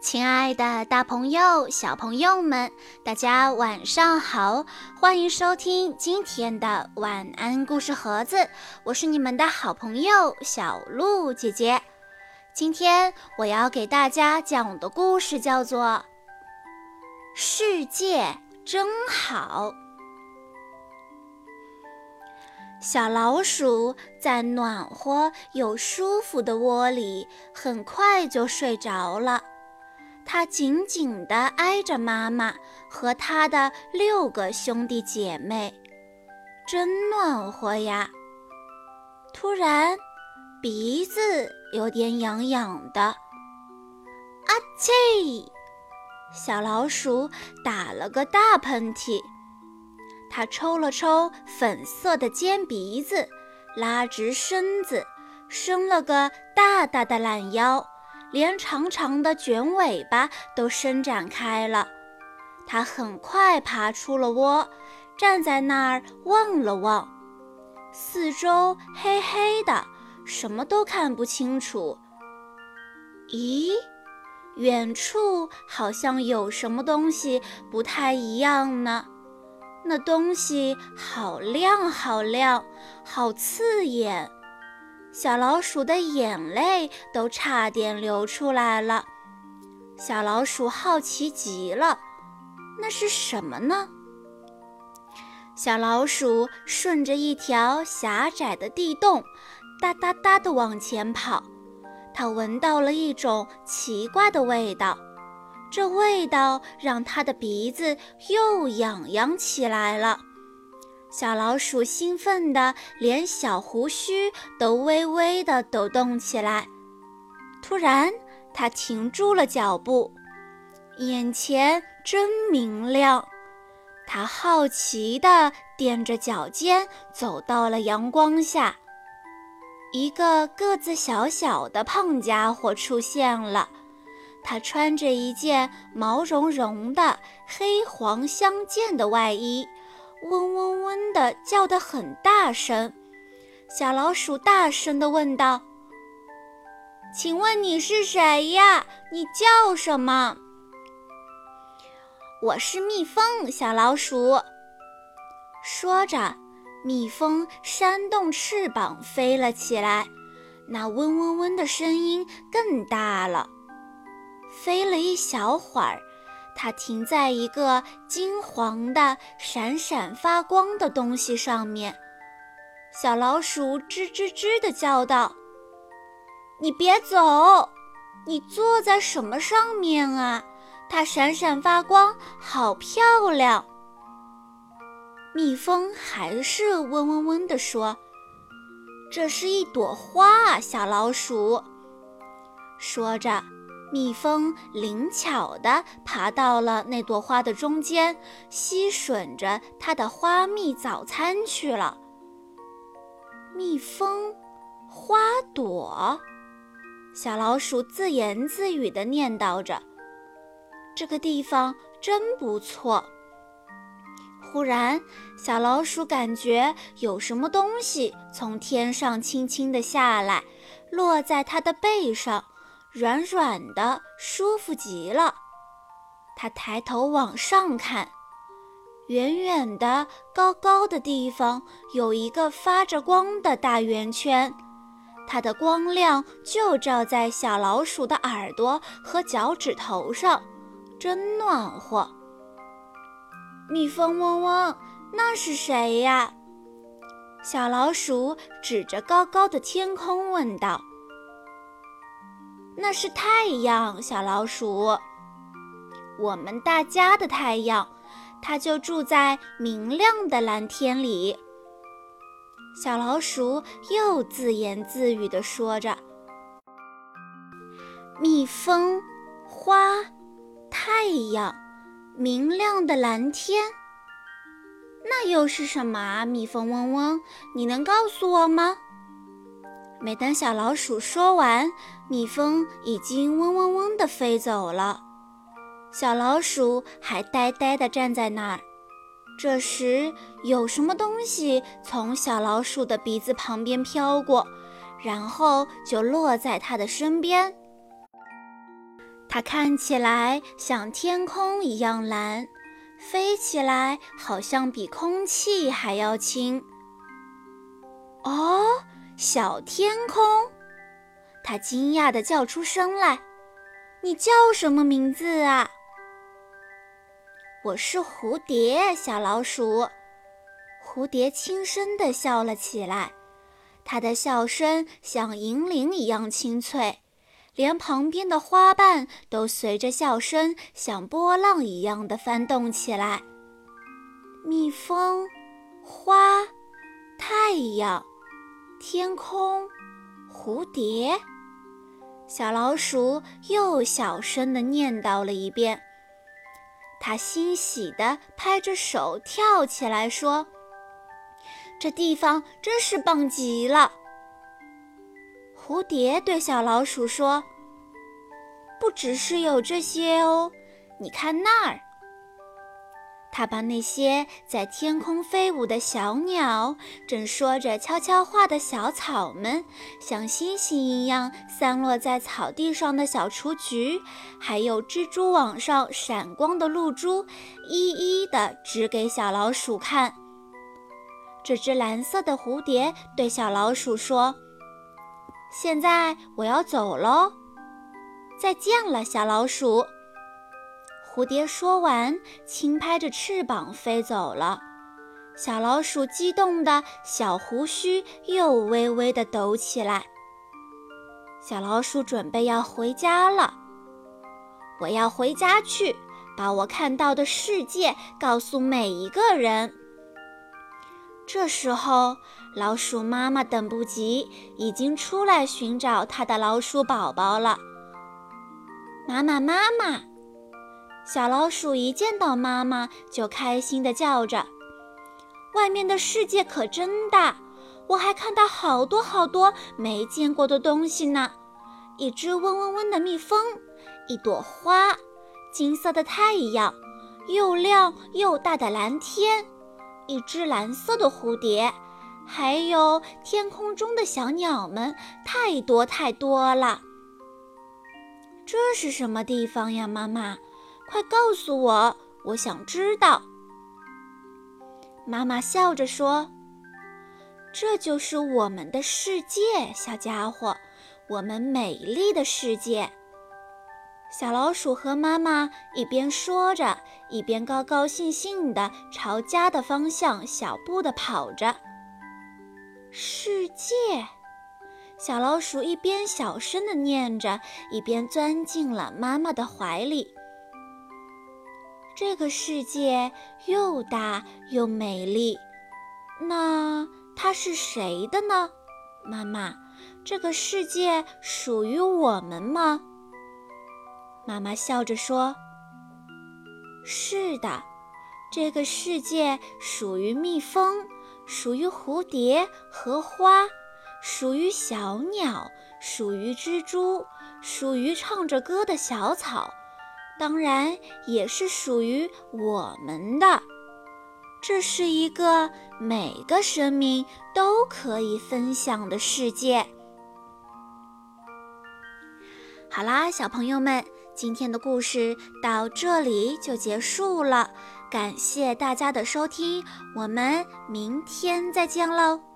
亲爱的，大朋友、小朋友们，大家晚上好！欢迎收听今天的晚安故事盒子，我是你们的好朋友小鹿姐姐。今天我要给大家讲的故事叫做《世界真好》。小老鼠在暖和又舒服的窝里，很快就睡着了。它紧紧地挨着妈妈和它的六个兄弟姐妹，真暖和呀！突然，鼻子有点痒痒的，啊嚏！小老鼠打了个大喷嚏。它抽了抽粉色的尖鼻子，拉直身子，伸了个大大的懒腰。连长长的卷尾巴都伸展开了，它很快爬出了窝，站在那儿望了望，四周黑黑的，什么都看不清楚。咦，远处好像有什么东西不太一样呢？那东西好亮，好亮，好刺眼。小老鼠的眼泪都差点流出来了。小老鼠好奇极了，那是什么呢？小老鼠顺着一条狭窄的地洞，哒哒哒地往前跑。它闻到了一种奇怪的味道，这味道让它的鼻子又痒痒起来了。小老鼠兴奋的连小胡须都微微的抖动起来。突然，它停住了脚步，眼前真明亮。它好奇的踮着脚尖走到了阳光下。一个个子小小的胖家伙出现了，他穿着一件毛茸茸的黑黄相间的外衣。嗡嗡嗡的叫得很大声，小老鼠大声地问道：“请问你是谁呀？你叫什么？”“我是蜜蜂。”小老鼠说着，蜜蜂扇动翅膀飞了起来，那嗡嗡嗡的声音更大了。飞了一小会儿。它停在一个金黄的、闪闪发光的东西上面，小老鼠吱吱吱地叫道：“你别走！你坐在什么上面啊？它闪闪发光，好漂亮！”蜜蜂还是嗡嗡嗡地说：“这是一朵花。”小老鼠说着。蜜蜂灵巧地爬到了那朵花的中间，吸吮着它的花蜜早餐去了。蜜蜂花朵，小老鼠自言自语地念叨着：“这个地方真不错。”忽然，小老鼠感觉有什么东西从天上轻轻地下来，落在它的背上。软软的，舒服极了。他抬头往上看，远远的、高高的地方有一个发着光的大圆圈，它的光亮就照在小老鼠的耳朵和脚趾头上，真暖和。蜜蜂嗡嗡，那是谁呀？小老鼠指着高高的天空问道。那是太阳，小老鼠。我们大家的太阳，它就住在明亮的蓝天里。小老鼠又自言自语地说着：“蜜蜂、花、太阳、明亮的蓝天，那又是什么啊？”蜜蜂嗡嗡，你能告诉我吗？每当小老鼠说完，蜜蜂已经嗡嗡嗡地飞走了。小老鼠还呆呆地站在那儿。这时，有什么东西从小老鼠的鼻子旁边飘过，然后就落在它的身边。它看起来像天空一样蓝，飞起来好像比空气还要轻。哦，小天空！它惊讶地叫出声来：“你叫什么名字啊？”“我是蝴蝶，小老鼠。”蝴蝶轻声地笑了起来，它的笑声像银铃一样清脆。连旁边的花瓣都随着笑声像波浪一样的翻动起来。蜜蜂、花、太阳、天空、蝴蝶，小老鼠又小声地念叨了一遍。它欣喜地拍着手跳起来说：“这地方真是棒极了！”蝴蝶对小老鼠说：“不只是有这些哦，你看那儿。”他把那些在天空飞舞的小鸟、正说着悄悄话的小草们、像星星一样散落在草地上的小雏菊，还有蜘蛛网上闪光的露珠，一一的指给小老鼠看。这只蓝色的蝴蝶对小老鼠说。现在我要走喽，再见了，小老鼠。蝴蝶说完，轻拍着翅膀飞走了。小老鼠激动的小胡须又微微的抖起来。小老鼠准备要回家了，我要回家去，把我看到的世界告诉每一个人。这时候，老鼠妈妈等不及，已经出来寻找它的老鼠宝宝了。妈妈，妈妈！小老鼠一见到妈妈就开心地叫着：“外面的世界可真大！我还看到好多好多没见过的东西呢！一只嗡嗡嗡的蜜蜂，一朵花，金色的太阳，又亮又大的蓝天。”一只蓝色的蝴蝶，还有天空中的小鸟们，太多太多了。这是什么地方呀，妈妈？快告诉我，我想知道。妈妈笑着说：“这就是我们的世界，小家伙，我们美丽的世界。”小老鼠和妈妈一边说着，一边高高兴兴地朝家的方向小步地跑着。世界，小老鼠一边小声地念着，一边钻进了妈妈的怀里。这个世界又大又美丽，那它是谁的呢？妈妈，这个世界属于我们吗？妈妈笑着说：“是的，这个世界属于蜜蜂，属于蝴蝶和花，属于小鸟，属于蜘蛛，属于唱着歌的小草，当然也是属于我们的。这是一个每个生命都可以分享的世界。”好啦，小朋友们。今天的故事到这里就结束了，感谢大家的收听，我们明天再见喽。